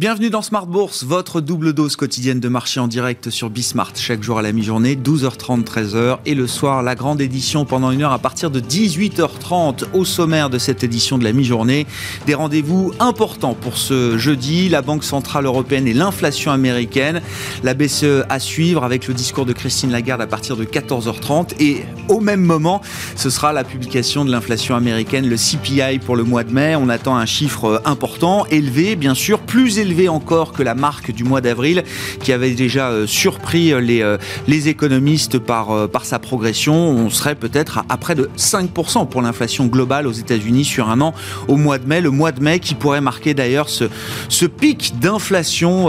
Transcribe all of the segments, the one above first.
Bienvenue dans Smart Bourse, votre double dose quotidienne de marché en direct sur Bismart, chaque jour à la mi-journée, 12h30, 13h, et le soir, la grande édition pendant une heure à partir de 18h30 au sommaire de cette édition de la mi-journée. Des rendez-vous importants pour ce jeudi, la Banque Centrale Européenne et l'inflation américaine, la BCE à suivre avec le discours de Christine Lagarde à partir de 14h30, et au même moment, ce sera la publication de l'inflation américaine, le CPI pour le mois de mai. On attend un chiffre important, élevé, bien sûr, plus élevé encore que la marque du mois d'avril qui avait déjà euh, surpris euh, les, euh, les économistes par, par sa progression. On serait peut-être à, près de 5% pour l'inflation globale aux États-Unis sur un an au mois de mai. Le mois de mai qui pourrait marquer d'ailleurs ce, ce pic d'inflation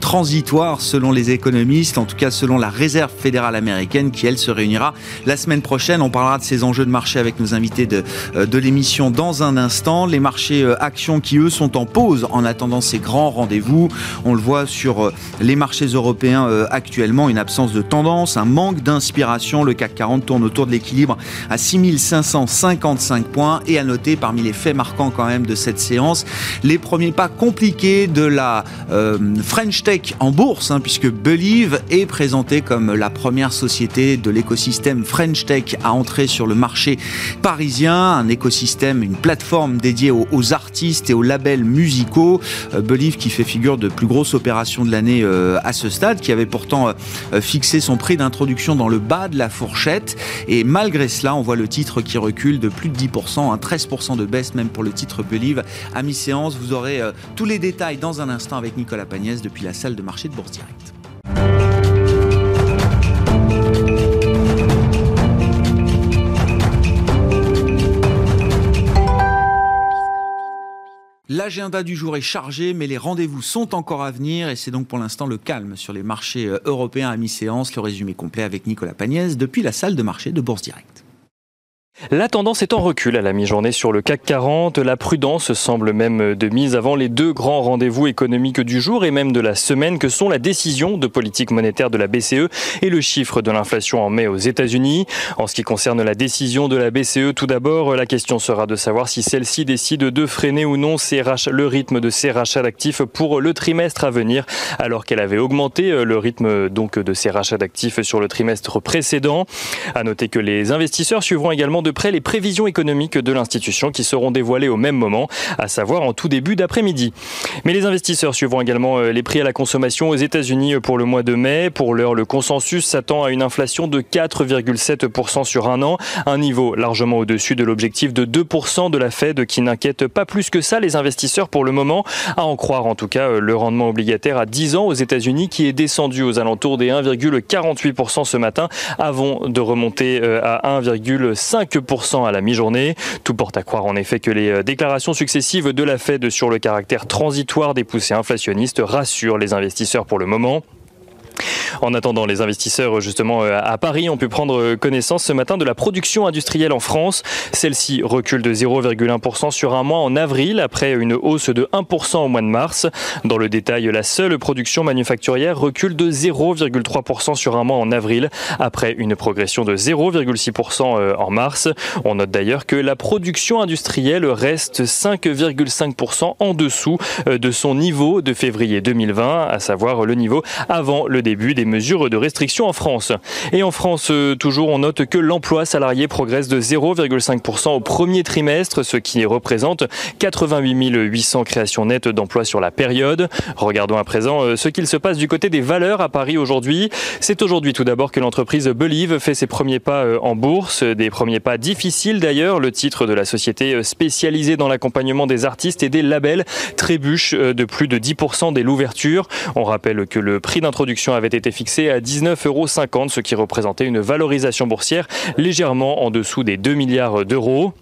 transitoire selon les économistes, en tout cas selon la Réserve fédérale américaine qui elle se réunira la semaine prochaine. On parlera de ces enjeux de marché avec nos invités de, de l'émission dans un instant. Les marchés actions qui eux sont en pause en attendant ces grands rendez-vous. On le voit sur euh, les marchés européens euh, actuellement, une absence de tendance, un manque d'inspiration. Le CAC 40 tourne autour de l'équilibre à 6555 points. Et à noter parmi les faits marquants quand même de cette séance, les premiers pas compliqués de la euh, French Tech en bourse, hein, puisque Believe est présenté comme la première société de l'écosystème French Tech à entrer sur le marché parisien, un écosystème, une plateforme dédiée aux, artistes et aux labels musicaux. Believe qui fait figure de plus grosse opération de l'année euh, à ce stade, qui avait pourtant euh, euh, fixé son prix d'introduction dans le bas de la fourchette. Et malgré cela, on voit le titre qui recule de plus de 10%, un 13% de baisse même pour le titre Believe. À mi-séance, vous aurez tous les détails dans un instant avec Nicolas Pagnès depuis la salle de marché de Bourse Direct. L'agenda du jour est chargé, mais les rendez-vous sont encore à venir et c'est donc pour l'instant le calme sur les marchés euh, européens à mi-séance. Le résumé complet avec Nicolas Pagnès depuis la salle de marché de Bourse Direct. La tendance est en recul à la mi-journée sur le CAC 40. La prudence semble même de mise avant les deux grands rendez-vous économiques du jour et même de la semaine que sont la décision de politique monétaire de la BCE et le chiffre de l'inflation en mai aux États-Unis. En ce qui concerne la décision de la BCE, tout d'abord, la question sera de savoir si celle-ci décide de freiner ou non le rythme de ses rachats d'actifs pour le trimestre à venir, alors qu'elle avait augmenté le rythme donc de ses rachats d'actifs sur le trimestre précédent. À noter que les investisseurs suivront également de de près les prévisions économiques de l'institution qui seront dévoilées au même moment, à savoir en tout début d'après-midi. Mais les investisseurs suivront également euh, les prix à la consommation aux États-Unis pour le mois de mai. Pour l'heure, le consensus s'attend à une inflation de 4,7% sur un an, un niveau largement au-dessus de l'objectif de 2% de la Fed qui n'inquiète pas plus que ça les investisseurs pour le moment, à en croire en tout cas euh, le rendement obligataire à 10 ans aux États-Unis qui est descendu aux alentours des 1,48% ce matin avant de remonter euh, à 1,5% à la mi-journée. Tout porte à croire en effet que les euh, déclarations successives de la Fed sur le caractère transitoire des poussées inflationnistes rassurent les investisseurs pour le moment. En attendant, les investisseurs justement euh, à Paris ont pu prendre connaissance ce matin de la production industrielle en France. Celle-ci recule de 0,1% sur un mois en avril après une hausse de 1% au mois de mars. Dans le détail, la seule production manufacturière recule de 0,3% sur un mois en avril après une progression de 0,6% euh, en mars. On note d'ailleurs que la production industrielle reste 5,5% en dessous euh, de son niveau de février 2020, à savoir le niveau avant le début des mesures de restriction en France. Et en France, euh, toujours, on note que l'emploi salarié progresse de 0,5% au premier trimestre, ce qui représente 88 800 créations nettes d'emplois sur la période. Regardons à présent euh, ce qu'il se passe du côté des valeurs à Paris aujourd'hui. C'est aujourd'hui tout d'abord que l'entreprise Believe fait ses premiers pas euh, en bourse, des premiers pas difficiles d'ailleurs. Le titre de la société spécialisée dans l'accompagnement des artistes et des labels trébuche de plus de 10% dès l'ouverture. On rappelle que le prix d'introduction avait été fixé à 19,50 euros, ce qui représentait une valorisation boursière légèrement en dessous des 2 milliards d'euros.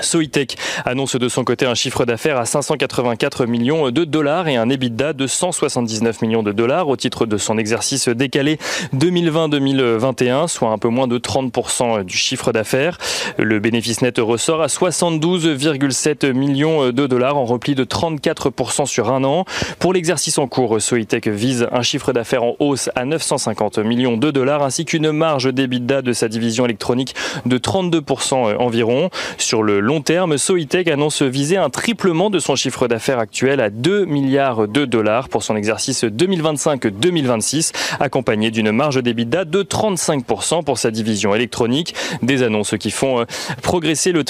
Soitec annonce de son côté un chiffre d'affaires à 584 millions de dollars et un EBITDA de 179 millions de dollars au titre de son exercice décalé 2020-2021, soit un peu moins de 30% du chiffre d'affaires. Le bénéfice net ressort à 72,7 millions de dollars en repli de 34% sur un an. Pour l'exercice en cours, Soitec vise un chiffre d'affaires en hausse à 950 millions de dollars ainsi qu'une marge d'EBITDA de sa division électronique de 32% environ. Sur le long terme. Soitec annonce viser un triplement de son chiffre d'affaires actuel à 2 milliards de dollars pour son exercice 2025-2026, accompagné d'une marge d'EBITDA de 35% pour sa division électronique. Des annonces qui font euh, progresser le,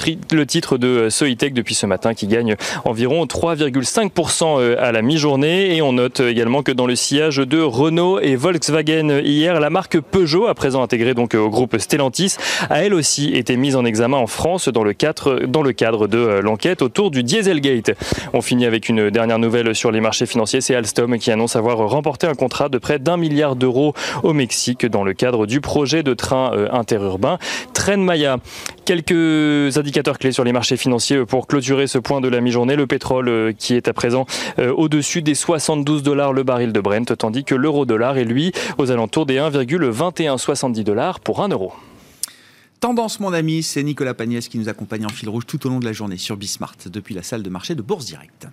titre de Soitec depuis ce matin qui gagne environ 3,5% euh, à la mi-journée. Et on note également que dans le sillage de Renault et Volkswagen hier, la marque Peugeot, à présent intégrée donc au groupe Stellantis, a elle aussi été mise en examen en France dans le cadre, dans le cadre de euh, l'enquête autour du Dieselgate. On finit avec une dernière nouvelle sur les marchés financiers, c'est Alstom qui annonce avoir remporté un contrat de près d'un milliard d'euros au Mexique dans le cadre du projet de train euh, interurbain Tren Maya. Quelques indicateurs clés sur les marchés financiers pour clôturer ce point de la mi-journée. Le pétrole euh, qui est à présent au-dessus des 72 dollars le baril de Brent, tandis que l'euro-dollar est lui aux alentours des 1,2170 dollars pour un euro. Tendance, mon ami, c'est Nicolas Pagnès qui nous accompagne en fil rouge tout au long de la journée sur Bismart depuis la salle de marché de Bourse Directe.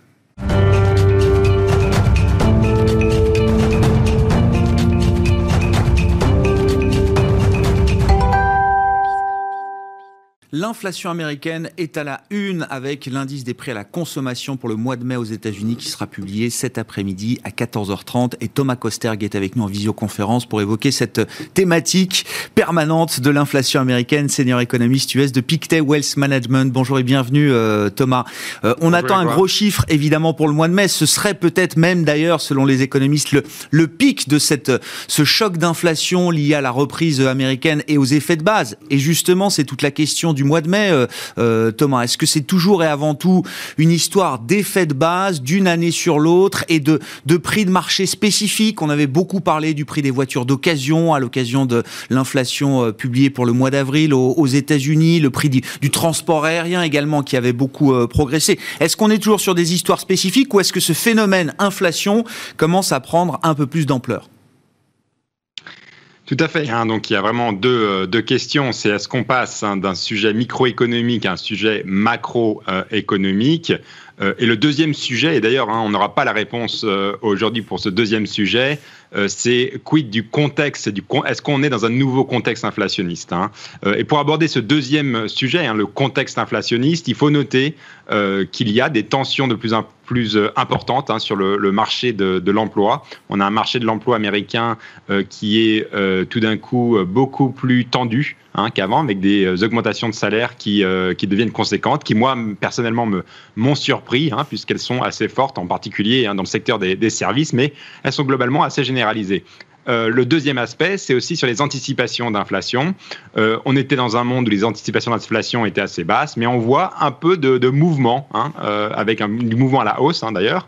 L'inflation américaine est à la une avec l'indice des prix à la consommation pour le mois de mai aux États-Unis qui sera publié cet après-midi à 14h30. Et Thomas Kosterg est avec nous en visioconférence pour évoquer cette thématique permanente de l'inflation américaine, senior économiste US de Pictet Wealth Management. Bonjour et bienvenue euh, Thomas. Euh, on attend un gros chiffre évidemment pour le mois de mai. Ce serait peut-être même d'ailleurs, selon les économistes, le, le pic de cette, ce choc d'inflation lié à la reprise américaine et aux effets de base. Et justement, c'est toute la question du mois de mai, euh, euh, Thomas Est-ce que c'est toujours et avant tout une histoire d'effet de base d'une année sur l'autre et de, de prix de marché spécifiques? On avait beaucoup parlé du prix des voitures d'occasion à l'occasion de l'inflation euh, publiée pour le mois d'avril aux, États-Unis, le prix du, transport aérien également qui avait beaucoup progressé. Est-ce qu'on est toujours sur des histoires spécifiques ou est-ce que ce phénomène inflation commence à prendre un peu plus d'ampleur? Tout à fait. Hein. donc il y a vraiment deux, euh, deux questions. C'est est-ce qu'on passe hein, d'un sujet microéconomique à un sujet macroéconomique? Euh, Et le deuxième sujet, et d'ailleurs hein, on n'aura pas la réponse euh, aujourd'hui pour ce deuxième sujet, c'est quid du contexte Est-ce qu'on est dans un nouveau contexte inflationniste Et pour aborder ce deuxième sujet, le contexte inflationniste, il faut noter qu'il y a des tensions de plus en plus euh, importante hein, sur le, marché de, l'emploi. On a un marché de l'emploi américain euh, qui est euh, tout d'un coup beaucoup plus tendu hein, qu'avant, avec des augmentations de salaire qui, deviennent conséquentes, qui moi personnellement m'ont surpris, hein, puisqu'elles sont assez fortes, en particulier dans le secteur des services, mais elles sont globalement assez généralisées. Euh, le deuxième aspect, c'est aussi sur les anticipations d'inflation. Euh, on était dans un monde où les anticipations d'inflation étaient assez basses, mais on voit un peu de, mouvement, hein, euh, avec un, du mouvement à la hausse hein, d'ailleurs,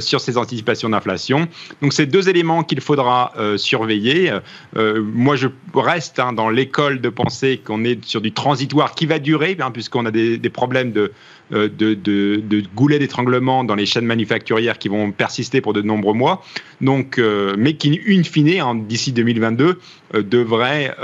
sur ces anticipations d'inflation. Donc c'est deux éléments qu'il faudra surveiller. moi, je reste hein, dans l'école de penser qu'on est sur du transitoire qui va durer, puisqu'on a des problèmes de euh, de, goulets d'étranglement dans les chaînes manufacturières qui vont persister pour de nombreux mois, donc, euh, mais qui, in fine, d'ici 2022, euh, devraient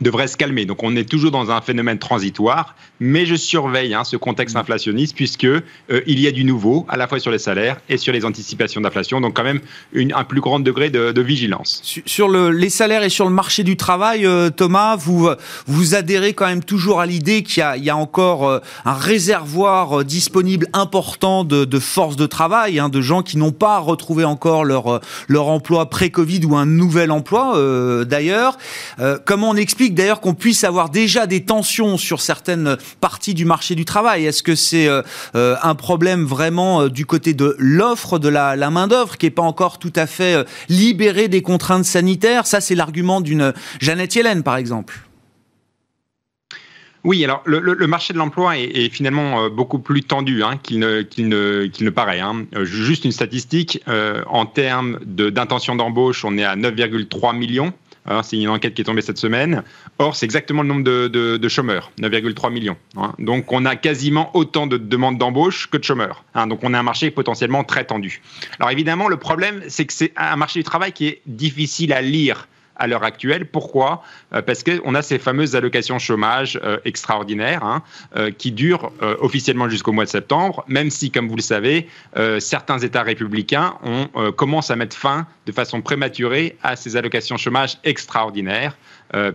devrait se calmer. Donc on est toujours dans un phénomène transitoire, mais je surveille hein, ce contexte mm. inflationniste puisque euh, il y a du nouveau à la fois sur les salaires et sur les anticipations d'inflation. Donc quand même une, un plus grand degré de, vigilance. Sur le, les salaires et sur le marché du travail, euh, Thomas, vous vous adhérez quand même toujours à l'idée qu'il y, y, a encore euh, un réservoir disponible important de, de force de travail, hein, de gens qui n'ont pas retrouvé encore leur leur emploi pré-Covid ou un nouvel emploi d'ailleurs. comment on explique d'ailleurs qu'on puisse avoir déjà des tensions sur certaines parties du marché du travail. Est-ce que c'est euh, euh, un problème vraiment euh, du côté de l'offre de la, main-d'œuvre qui n'est pas encore tout à fait libérée des contraintes sanitaires? Ça, c'est l'argument d'une Jeannette Yellen, par exemple. Oui, alors le, marché de l'emploi est, finalement beaucoup plus tendu hein, qu'il ne, ne, paraît. Hein. Juste une statistique, en termes d'intention d'embauche, on est à 9,3 millions Hein, c'est une enquête qui est tombée cette semaine. Or, c'est exactement le nombre de, chômeurs, 9,3 millions. Hein. Donc, on a quasiment autant de demandes d'embauche que de chômeurs. Hein. Donc, on a un marché potentiellement très tendu. Alors, évidemment, le problème, c'est que c'est un marché du travail qui est difficile à lire à l'heure actuelle. Pourquoi? Euh, Parce qu'on a ces fameuses allocations chômage euh, extraordinaires hein, euh, qui durent officiellement jusqu'au mois de septembre, même si, comme vous le savez, certains États républicains ont, commencent à mettre fin de façon prématurée à ces allocations chômage extraordinaires.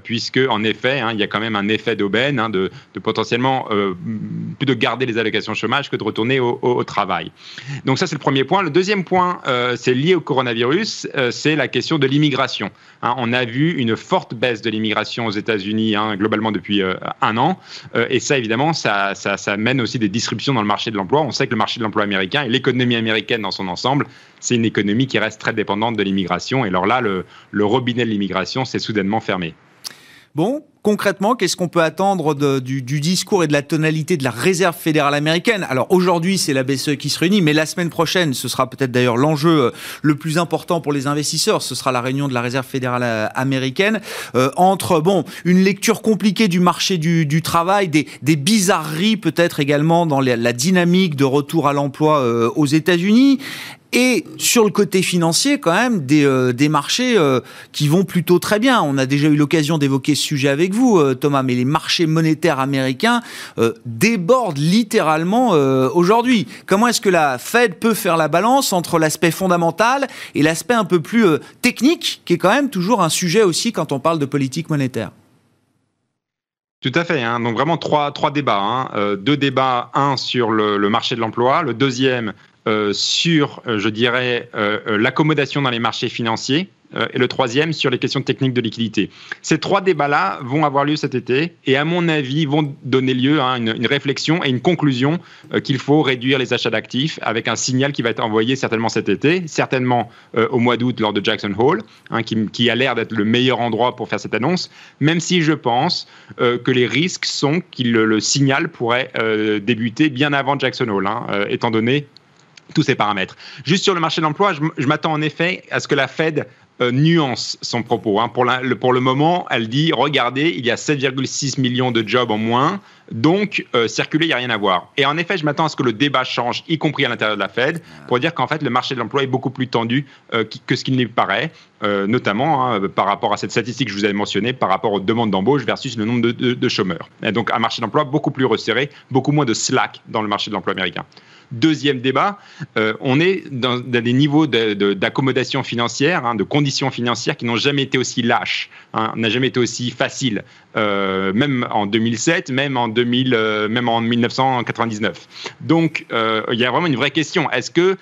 Puisque en effet, hein, il y a quand même un effet d'aubaine hein, de, potentiellement plus de garder les allocations chômage que de retourner au, travail. Donc ça, c'est le premier point. Le deuxième point, c'est lié au coronavirus, c'est la question de l'immigration. Hein, on a vu une forte baisse de l'immigration aux États-Unis globalement depuis un an, et ça, évidemment, ça, ça mène aussi des disruptions dans le marché de l'emploi. On sait que le marché de l'emploi américain et l'économie américaine dans son ensemble, c'est une économie qui reste très dépendante de l'immigration. Et alors là, le, le robinet de l'immigration s'est soudainement fermé. Bon, concrètement, qu'est-ce qu'on peut attendre du, discours et de la tonalité de la réserve fédérale américaine? Alors aujourd'hui, c'est la BCE qui se réunit, mais la semaine prochaine, ce sera peut-être d'ailleurs l'enjeu euh, le plus important pour les investisseurs. Ce sera la réunion de la réserve fédérale euh, américaine euh, entre bon une lecture compliquée du marché du, travail, des, bizarreries peut-être également dans la, dynamique de retour à l'emploi aux États-Unis et sur le côté financier, quand même, des, euh, des marchés euh, qui vont plutôt très bien. On a déjà eu l'occasion d'évoquer ce sujet avec vous, euh, Thomas, mais les marchés monétaires américains débordent littéralement aujourd'hui. Comment est-ce que la Fed peut faire la balance entre l'aspect fondamental et l'aspect un peu plus technique, qui est quand même toujours un sujet aussi quand on parle de politique monétaire? Tout à fait. Hein. Donc vraiment trois, trois débats. Hein. deux débats, un sur le, marché de l'emploi, le deuxième euh, sur, euh, je dirais, euh, l'accommodation dans les marchés financiers et le troisième sur les questions techniques de liquidité. Ces trois débats-là vont avoir lieu cet été et à mon avis vont donner lieu à une, réflexion et une conclusion qu'il faut réduire les achats d'actifs avec un signal qui va être envoyé certainement cet été, certainement au mois d'août lors de Jackson Hole, hein, qui, a l'air d'être le meilleur endroit pour faire cette annonce, même si je pense que les risques sont que le, signal pourrait débuter bien avant Jackson Hole, hein, étant donné tous ces paramètres. Juste sur le marché de l'emploi, je, m'attends en effet à ce que la Fed euh, nuance son propos. Hein. Pour, le, pour, le, moment, elle dit regardez, il y a 7,6 millions de jobs en moins, donc euh, circuler, il n'y a rien à voir. Et en effet, je m'attends à ce que le débat change, y compris à l'intérieur de la Fed, pour dire qu'en fait, le marché de l'emploi est beaucoup plus tendu euh, que ce qu'il n'y paraît, notamment hein, par rapport à cette statistique que je vous avais mentionnée, par rapport aux demandes d'embauche versus le nombre de, de chômeurs. Et donc, un marché d'emploi beaucoup plus resserré, beaucoup moins de slack dans le marché de l'emploi américain. Deuxième débat, euh, on est dans, des niveaux d'accommodation financière, hein, de conditions financières qui n'ont jamais été aussi lâches, hein, n'a jamais été aussi facile, euh, même en 2007, même en, 2000, euh, même en 1999. Donc, il y a vraiment une vraie question. Est-ce que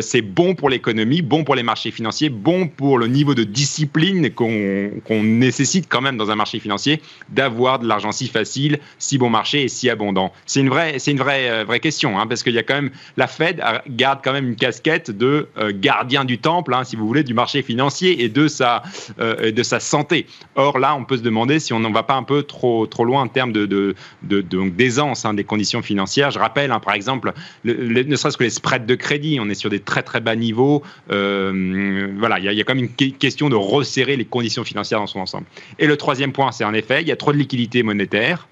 c'est bon pour l'économie, bon pour les marchés financiers, bon pour le niveau de discipline qu'on nécessite quand même dans un marché financier d'avoir de l'argent si facile, si bon marché et si abondant? C'est une vraie, une vraie, vraie question, hein, parce qu'il y a quand même la Fed garde quand même une casquette de euh, gardien du temple, hein, si vous voulez, du marché financier et de sa, euh, de sa santé. Or là, on peut se demander si on n'en va pas un peu trop, trop loin en termes de, d'aisance hein, des conditions financières. Je rappelle, hein, par exemple, ne serait-ce que les spreads de crédit, on est sur des très très bas niveaux. Euh, voilà, il y, y, a quand même une question de resserrer les conditions financières dans son ensemble. Et le troisième point, c'est en effet, il y a trop de liquidités monétaires.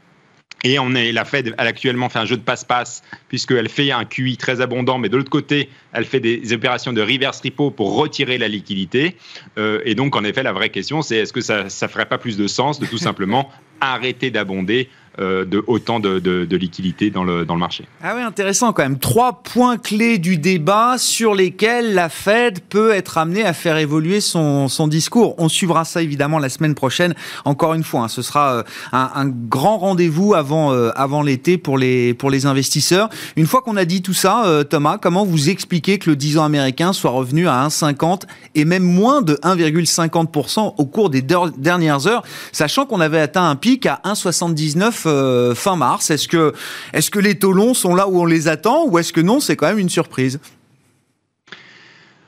Et on est, la Fed, elle actuellement fait un jeu de passe-passe, puisqu'elle fait un QI très abondant, mais de l'autre côté, elle fait des opérations de reverse repo pour retirer la liquidité. Euh, et donc, en effet, la vraie question, c'est est-ce que ça ne ferait pas plus de sens de tout simplement arrêter d'abonder de autant de, de, liquidités dans le, marché. Ah oui, intéressant quand même. Trois points clés du débat sur lesquels la Fed peut être amenée à faire évoluer son, discours. On suivra ça évidemment la semaine prochaine. Encore une fois, hein, ce sera euh, un, grand rendez-vous avant, euh, l'été pour les investisseurs. Une fois qu'on a dit tout ça, Thomas, comment vous expliquez que le 10 ans américain soit revenu à 1,50 et même moins de 1,50% au cours des dernières heures, sachant qu'on avait atteint un pic à 1,79 euh, fin mars. Est-ce que, est-ce que les taux sont là où on les attend ou est-ce que non, c'est quand même une surprise?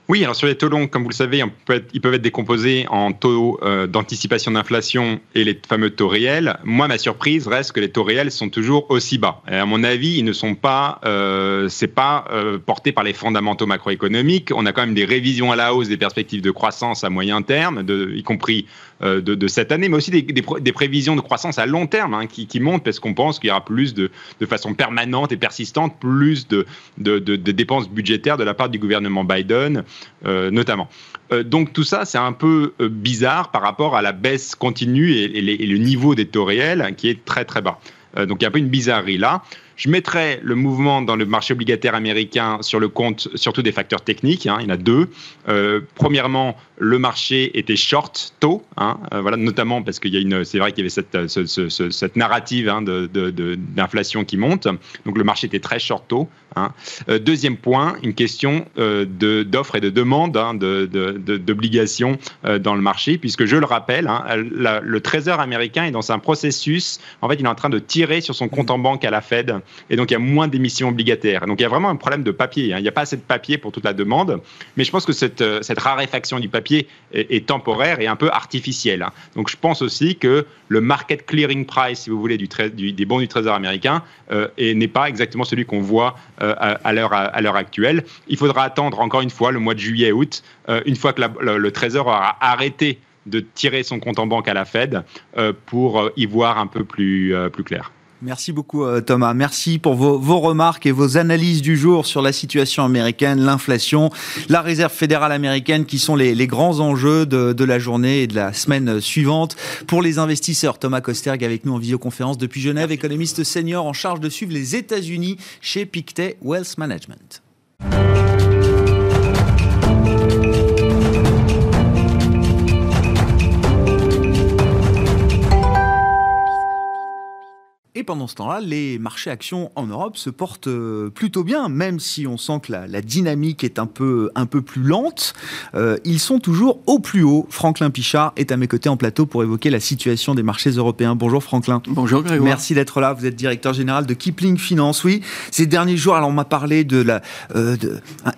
Oui, alors sur les taux longs, comme vous le savez, ils peuvent être décomposés en taux euh, d'anticipation d'inflation et les fameux taux réels. Moi, ma surprise reste que les taux réels sont toujours aussi bas. À mon avis, ils ne sont pas, euh, c'est pas euh, porté par les fondamentaux macroéconomiques. On a quand même des révisions à la hausse des perspectives de croissance à moyen terme, y compris euh, de, cette année, mais aussi des, prévisions de croissance à long terme hein, qui, montent parce qu'on pense qu'il y aura plus de, façon permanente et persistante, plus de, dépenses budgétaires de la part du gouvernement Biden, notamment. Euh, donc tout ça, c'est un peu bizarre par rapport à la baisse continue et, le niveau des taux réels qui est très très bas. donc il y a un peu une bizarrerie là. Je mettrais le mouvement dans le marché obligataire américain sur le compte surtout des facteurs techniques. Hein, il y en a deux. premièrement, le marché était short tôt, hein, voilà, notamment parce qu'il y a une, c'est vrai qu'il y avait cette, narrative hein, d'inflation qui monte, donc le marché était très short tôt. Hein. deuxième point, une question d'offre et de demande, d'obligations dans le marché, puisque je le rappelle, le Trésor américain est dans un processus, en fait, il est en train de tirer sur son compte en banque à la Fed, et donc il y a moins d'émissions obligataires. Donc il y a vraiment un problème de papier. Il n'y a pas assez de papier pour toute la demande, mais je pense que euh, cette raréfaction du papier est, temporaire et un peu artificielle. Hein. Donc je pense aussi que le market clearing price, si vous voulez, du, des bons du Trésor américain euh, n'est pas exactement celui qu'on voit euh, à, l'heure actuelle. Il faudra attendre encore une fois le mois de juillet-août, une fois que le Trésor aura arrêté de tirer son compte en banque à la Fed euh, pour euh, y voir un peu euh, plus clair. Merci beaucoup Thomas. Merci pour vos, remarques et vos analyses du jour sur la situation américaine, l'inflation, la réserve fédérale américaine qui sont les, grands enjeux de, la journée et de la semaine suivante. Pour les investisseurs, Thomas Kosterg avec nous en visioconférence depuis Genève, économiste senior en charge de suivre les États-Unis chez Pictet Wealth Management. Et pendant ce temps-là, les marchés actions en Europe se portent euh, plutôt bien, même si on sent que la, dynamique est un peu, un peu plus lente. Euh, ils sont toujours au plus haut. Franklin Pichard est à mes côtés en plateau pour évoquer la situation des marchés européens. Bonjour Franklin. Bonjour Grégoire. Merci d'être là. Vous êtes directeur général de Kipling Finance. Oui, ces derniers jours, alors on m'a parlé de, la, euh,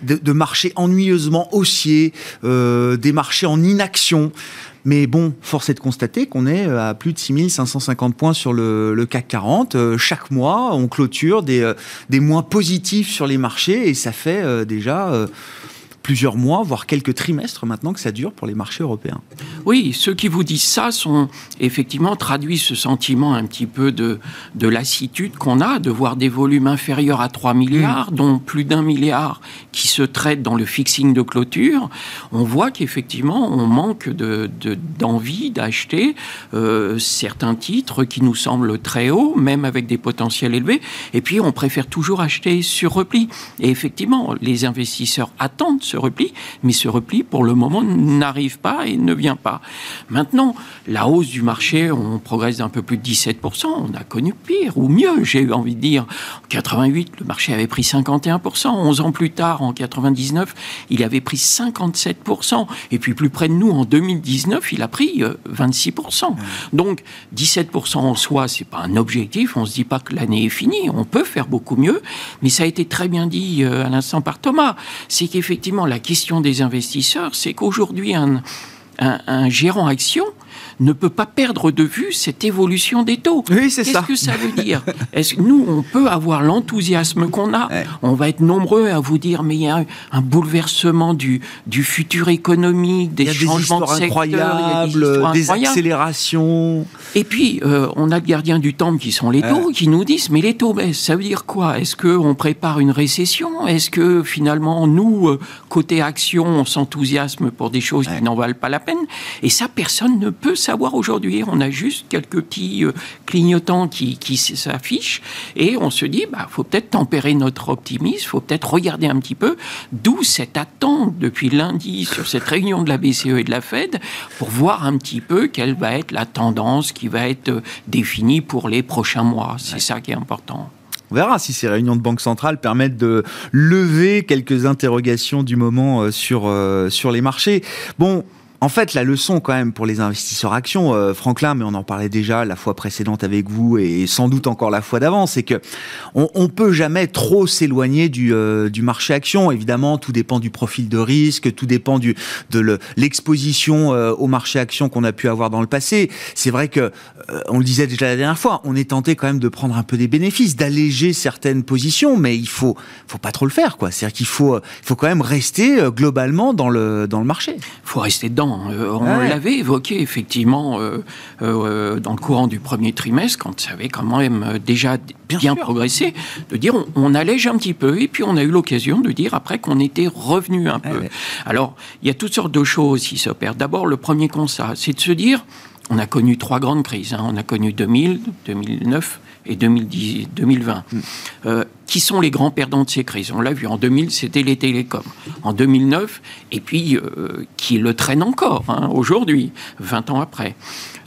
de, de, marchés ennuyeusement haussiers, des marchés en inaction. Mais bon, force est de constater qu'on est euh, à plus de 6550 points sur le, CAC 40. Euh, chaque mois, on clôture des, euh, des mois positifs sur les marchés et ça fait déjà plusieurs mois, voire quelques trimestres maintenant que ça dure pour les marchés européens. Oui, ceux qui vous disent ça sont effectivement traduit ce sentiment un petit peu de, de lassitude qu'on a de voir des volumes inférieurs à 3 milliards, mm. dont plus d'un milliard qui se traitent dans le fixing de clôture. On voit qu'effectivement, on manque d'envie de, d'envie d'acheter euh, certains titres qui nous semblent très hauts, même avec des potentiels élevés. Et puis, on préfère toujours acheter sur repli. Et effectivement, les investisseurs attendent ce repli, mais ce repli, pour le moment, n'arrive pas et ne vient pas. Maintenant, la hausse du marché, on progresse d'un peu plus de 17%. On a connu pire ou mieux, j'ai eu envie de dire. En 88, le marché avait pris 51%. 11 ans plus tard, en 99, il avait pris 57%. Et puis plus près de nous, en 2019, il a pris 26%. Euh, Donc 17% en soi, c'est pas un objectif. On se dit pas que l'année est finie. On peut faire beaucoup mieux. Mais ça a été très bien dit euh, à l'instant par Thomas. C'est qu'effectivement, la question des investisseurs, c'est qu'aujourd'hui, un, gérant action ne peut pas perdre de vue cette évolution des taux. Oui, c'est ça. Qu'est-ce que ça veut dire Est-ce que nous, on peut avoir l'enthousiasme qu'on a On va être nombreux à vous dire, mais il y a un bouleversement du, du futur économique, des changements de secteur, il y a des, des accélérations. Et puis, euh, on a le gardien du temple qui sont les taux, qui nous disent, mais les taux baissent, ça veut dire quoi? Est-ce qu'on prépare une récession? Est-ce que finalement, nous, euh, côté action, on s'enthousiasme pour des choses qui n'en valent pas la peine? Et ça, personne ne peut savoir aujourd'hui. On a juste quelques petits euh, clignotants qui, qui s'affichent et on se dit, bah, faut peut-être tempérer notre optimisme, faut peut-être regarder un petit peu, d'où cette attente depuis lundi sur cette réunion de la BCE et de la Fed pour voir un petit peu quelle va être la tendance qui va être euh, définie pour les prochains mois. C'est ça qui est important. On verra si ces réunions de banque centrale permettent de lever quelques interrogations du moment euh, sur, sur les marchés. Bon, en fait, la leçon quand même pour les investisseurs actions, euh, Franklin, mais on en parlait déjà la fois précédente avec vous et sans doute encore la fois d'avant, c'est que on, peut jamais trop s'éloigner du, euh, du marché action. Évidemment, tout dépend du profil de risque, tout dépend de l'exposition euh, au marché action qu'on a pu avoir dans le passé. C'est vrai que, on le disait déjà la dernière fois, on est tenté quand même de prendre un peu des bénéfices, d'alléger certaines positions, mais il faut, faut pas trop le faire, quoi. C'est-à-dire qu'il faut, faut quand même rester globalement dans le, dans le marché. Il faut rester dedans euh, on l'avait évoqué effectivement euh, euh, dans le courant du premier trimestre, quand ça avait quand même déjà bien, progressé, de dire on, allège un petit peu, et puis on a eu l'occasion de dire après qu'on était revenu un peu. Alors, il y a toutes sortes de choses qui s'opèrent. D'abord, le premier constat, c'est de se dire on a connu trois grandes crises. Hein. On a connu 2000, 2009 et 2010, 2020. Mm. Euh, qui sont les grands perdants de ces crises? On l'a vu, en 2000, c'était les télécoms. En 2009, et puis euh, qui le traînent encore hein, aujourd'hui, 20 ans après.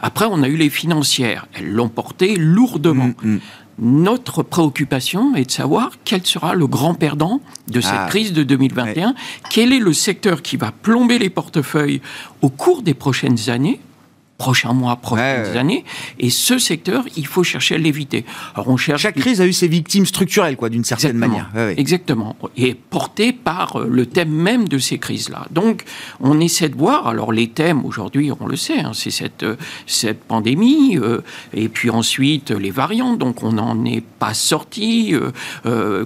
Après, on a eu les financières. Elles l'ont porté lourdement. Mm, mm. Notre préoccupation est de savoir quel sera le grand perdant de cette ah. crise de 2021. Quel est le secteur qui va plomber les portefeuilles au cours des prochaines années prochains mois, prochaines années. Et ce secteur, il faut chercher à l'éviter. Alors on cherche. Chaque crise a eu ses victimes structurelles, quoi, d'une certaine manière. Exactement. Et portée par euh, le thème même de ces crises-là. Donc, on essaie de voir. Alors, les thèmes aujourd'hui, on le sait, hein, c'est cette euh, cette pandémie, euh, et puis ensuite les variants. Donc, on n'en est pas sorti.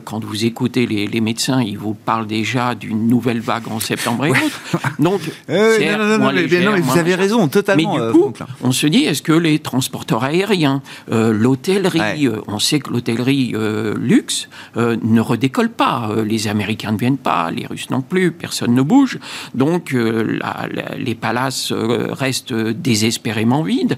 quand vous écoutez les, les, médecins, ils vous parlent déjà d'une nouvelle vague en septembre et autres. Donc, non, non, mais, vous avez raison, totalement. Mais du coup, on se dit, est-ce que les transporteurs aériens, euh, l'hôtellerie, euh, on sait que l'hôtellerie euh, luxe ne redécolle pas. les Américains ne viennent pas, les Russes non plus, personne ne bouge. Donc les palaces restent désespérément vides.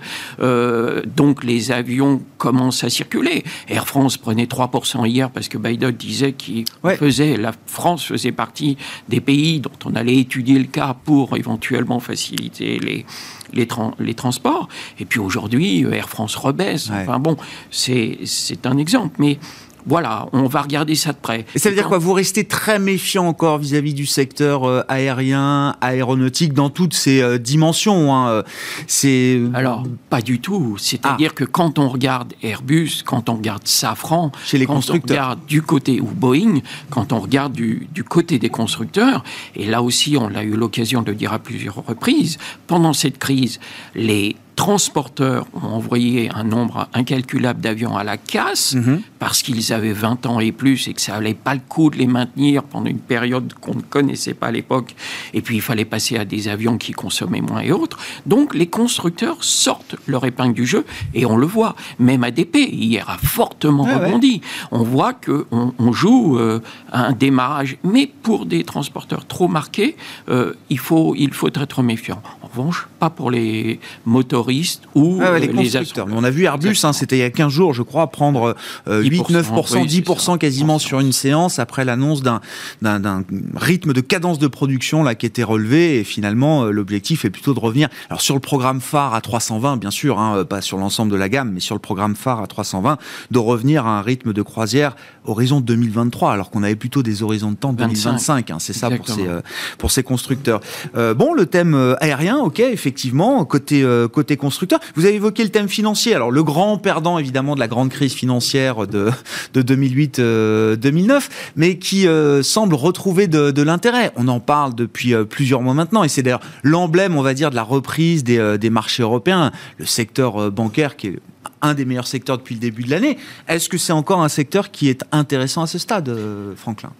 donc les avions commencent à circuler. Air France prenait 3% hier parce que Biden disait qu'il faisait, la France faisait partie des pays dont on allait étudier le cas pour éventuellement faciliter les, les, les transports. Et puis aujourd'hui, Air France rebaisse. Enfin bon, c'est un exemple. Mais voilà, on va regarder ça de près. Et ça veut dire quoi Vous restez très méfiant encore vis-à-vis du secteur euh, aérien, aéronautique, dans toutes ses euh, dimensions. Hein, euh, c'est alors pas du tout. C'est-à-dire ah. que quand on regarde Airbus, quand on regarde Safran, chez les quand constructeurs, on regarde du côté ou Boeing, quand on regarde du, du côté des constructeurs, et là aussi on a eu l'occasion de le dire à plusieurs reprises, pendant cette crise, les transporteurs ont envoyé un nombre incalculable d'avions à la casse mhm. parce qu'ils avaient 20 ans et plus et que ça n'allait pas le coup de les maintenir pendant une période qu'on ne connaissait pas à l'époque. Et puis il fallait passer à des avions qui consommaient moins et autres. Donc les constructeurs sortent leur épingle du jeu et on le voit. Même ADP hier a fortement rebondi. On voit qu'on on joue euh, un démarrage, mais pour des transporteurs trop marqués, euh, il, faut, il faut être méfiant. En revanche, pas pour les moteurs ou ah les, constructeurs. on a vu Airbus, hein, c'était il y a 15 jours, je crois, prendre 8, 9%, 10% quasiment sur une séance après l'annonce d'un rythme de cadence de production là qui était relevé. Et finalement, euh, l'objectif est plutôt de revenir. Alors sur le programme phare à 320, bien sûr, hein, pas sur l'ensemble de la gamme, mais sur le programme phare à 320, de revenir à un rythme de croisière horizon 2023, alors qu'on avait plutôt des horizons de temps 2025. Hein, c'est ça pour ces, euh, pour ces constructeurs. Euh, bon, le thème aérien, ok, effectivement, côté côté constructeurs. Vous avez évoqué le thème financier. Alors, le grand perdant, évidemment, de la grande crise financière de, de 2008-2009, euh, mais qui euh, semble retrouver de, l'intérêt. On en parle depuis euh, plusieurs mois maintenant, et c'est d'ailleurs l'emblème, on va dire, de la reprise des marchés européens. Le secteur bancaire qui est un des meilleurs secteurs depuis le début de l'année. Est-ce que c'est encore un secteur qui est intéressant à ce stade, Franklin?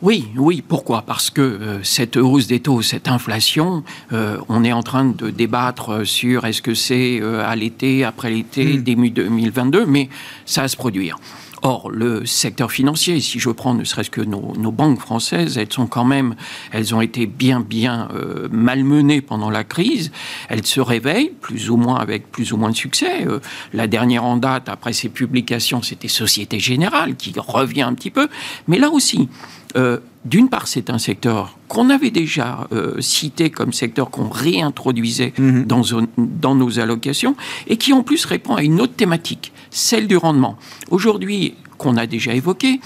Oui, oui. Pourquoi? Parce que euh, cette hausse des taux, cette inflation, euh, on est en train de débattre sur est-ce que c'est euh, à l'été, après l'été, hmm. début 2022, mais ça va se produire. Or, le secteur financier, si je prends ne serait-ce que nos, banques françaises, elles sont quand même, elles ont été bien, bien malmenées pendant la crise. Elles se réveillent, plus ou moins avec plus ou moins de succès. la dernière en date, après ces publications, c'était Société Générale qui revient un petit peu. Mais là aussi, euh, d'une part, c'est un secteur qu'on avait déjà euh, cité comme secteur qu'on réintroduisait mhm. dans, dans, nos allocations et qui en plus répond à une autre thématique, celle du rendement. Aujourd'hui, qu'on a déjà évoqué,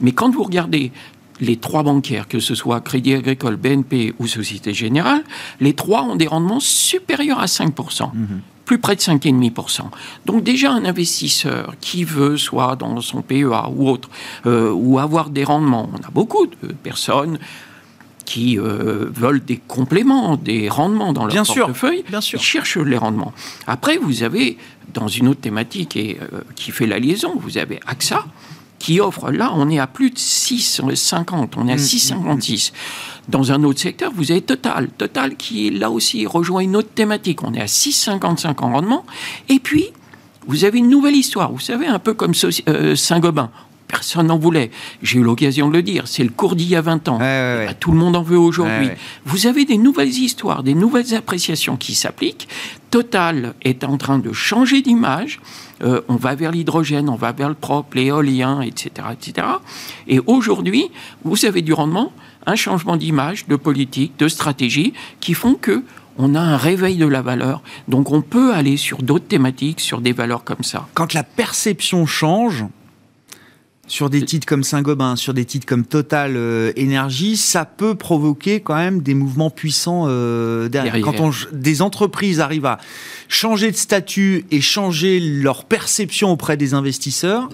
mais quand vous regardez les trois bancaires, que ce soit Crédit Agricole, BNP ou Société Générale, les trois ont des rendements supérieurs à 5% plus près de 5,5%. Donc déjà un investisseur qui veut, soit dans son PEA ou autre, euh, ou avoir des rendements, on a beaucoup de personnes qui euh, veulent des compléments, des rendements dans leur bien portefeuille, bien sûr. ils cherchent les rendements. Après, vous avez, dans une autre thématique et, euh, qui fait la liaison, vous avez AXA, qui offre, là, on est à plus de 6,50, on est à 6,56. Mmh, dans un autre secteur, vous avez Total. Total qui, là aussi, rejoint une autre thématique. On est à 6,55 en rendement. Et puis, vous avez une nouvelle histoire. Vous savez, un peu comme euh, Saint-Gobain. Personne n'en voulait. J'ai eu l'occasion de le dire, c'est le cours d'il y a 20 ans. Bah, tout le monde en veut aujourd'hui. Vous avez des nouvelles histoires, des nouvelles appréciations qui s'appliquent. Total est en train de changer d'image. Euh, on va vers l'hydrogène, on va vers le propre, l'éolien, etc., etc. Et aujourd'hui, vous avez du rendement, un changement d'image, de politique, de stratégie, qui font que on a un réveil de la valeur. Donc on peut aller sur d'autres thématiques, sur des valeurs comme ça. Quand la perception change, sur des titres comme Saint-Gobain, sur des titres comme Total euh, Énergie, ça peut provoquer quand même des mouvements puissants euh, derrière. Quand des entreprises arrivent à changer de statut et changer leur perception auprès des investisseurs,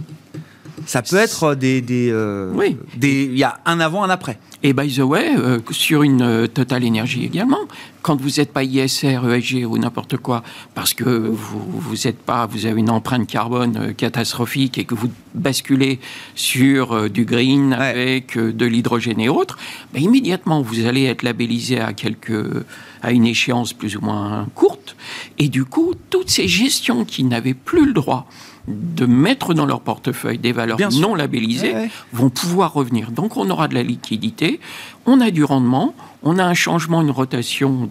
ça peut être des, des, euh, oui. il y a un avant, un après. Et by the way, euh, sur une euh, Total Énergie également, quand vous n'êtes pas ISR, ESG ou n'importe quoi, parce que vous vous êtes pas, vous avez une empreinte carbone catastrophique et que vous basculez sur du green avec de l'hydrogène et autres, ben immédiatement vous allez être labellisé à quelques à une échéance plus ou moins courte, et du coup toutes ces gestions qui n'avaient plus le droit de mettre dans leur portefeuille des valeurs non labellisées vont pouvoir revenir. Donc on aura de la liquidité, on a du rendement, on a un changement, une rotation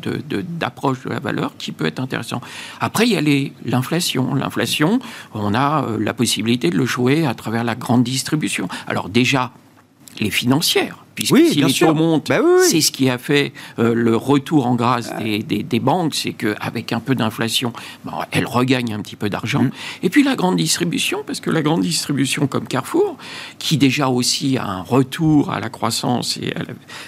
d'approche de, de, la valeur qui peut être intéressant. Après, il y a l'inflation. L'inflation, on a euh, la possibilité de le jouer à travers la grande distribution. Alors déjà, les financières puisque oui, si les taux montent, bah c'est ce qui a fait euh, le retour en grâce des, des, banques, c'est qu'avec un peu d'inflation, bon, elles regagnent un petit peu d'argent. Mm. Et puis la grande distribution, parce que la grande distribution comme Carrefour, qui déjà aussi a un retour à la croissance et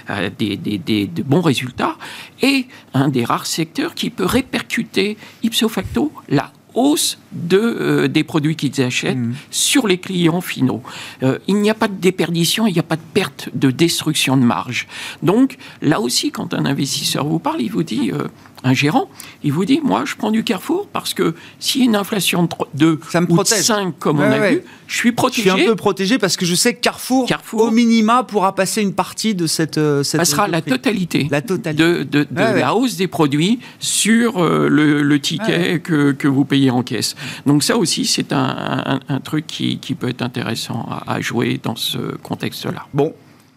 à, des, des, de bons résultats, est un des rares secteurs qui peut répercuter ipso facto la hausse de, euh, des produits qu'ils achètent mmh. sur les clients finaux. Euh, il n'y a pas de déperdition, il n'y a pas de perte de destruction de marge. Donc là aussi, quand un investisseur vous parle, il vous dit, euh, un gérant, il vous dit, moi, je prends du Carrefour parce que s'il y a une inflation de 2 ou de 5, comme on a vu, je suis protégé. Je suis un peu protégé parce que je sais que Carrefour, au minima, pourra passer une partie de cette... Euh, cette sera la totalité, la totalité de, la hausse des produits sur euh, le, ticket que, que, vous payez en caisse. Donc ça aussi, c'est un, un, truc qui, qui, peut être intéressant à, à jouer dans ce contexte-là. Bon,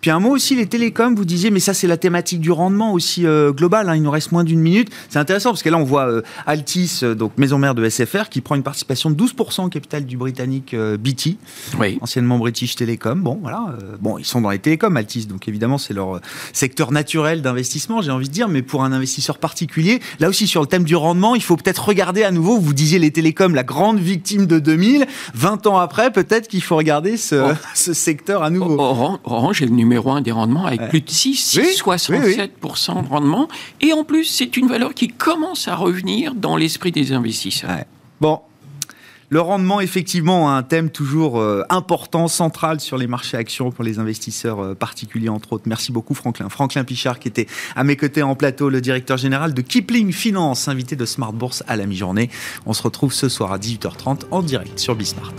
puis un mot aussi, les télécoms, vous disiez, mais ça c'est la thématique du rendement aussi euh, global, hein, il nous reste moins d'une minute. C'est intéressant parce que là on voit euh, Altis, euh, donc maison mère de SFR, qui prend une participation de 12% au capital du britannique BT, anciennement British Telecom. Bon, voilà. bon, ils sont dans les télécoms, Altis, donc évidemment c'est leur secteur naturel d'investissement, j'ai envie de dire, mais pour un investisseur particulier, là aussi sur le thème du rendement, il faut peut-être regarder à nouveau, vous disiez les télécoms, la grande victime de 2000, 20 ans après, peut-être qu'il faut regarder ce, oh. ce secteur à nouveau. Orange est le numéro un des rendements avec plus de 6, 67% de rendement. Et en plus, c'est une valeur qui commence à revenir dans l'esprit des investisseurs. Bon, le rendement, effectivement, un thème toujours euh, important, central sur les marchés actions pour les investisseurs euh, particuliers, entre autres. Merci beaucoup, Franklin. Franklin Pichard, qui était à mes côtés en plateau, le directeur général de Kipling Finance, invité de Smart Bourse à la mi-journée. On se retrouve ce soir à 18h30 en direct sur Bismart.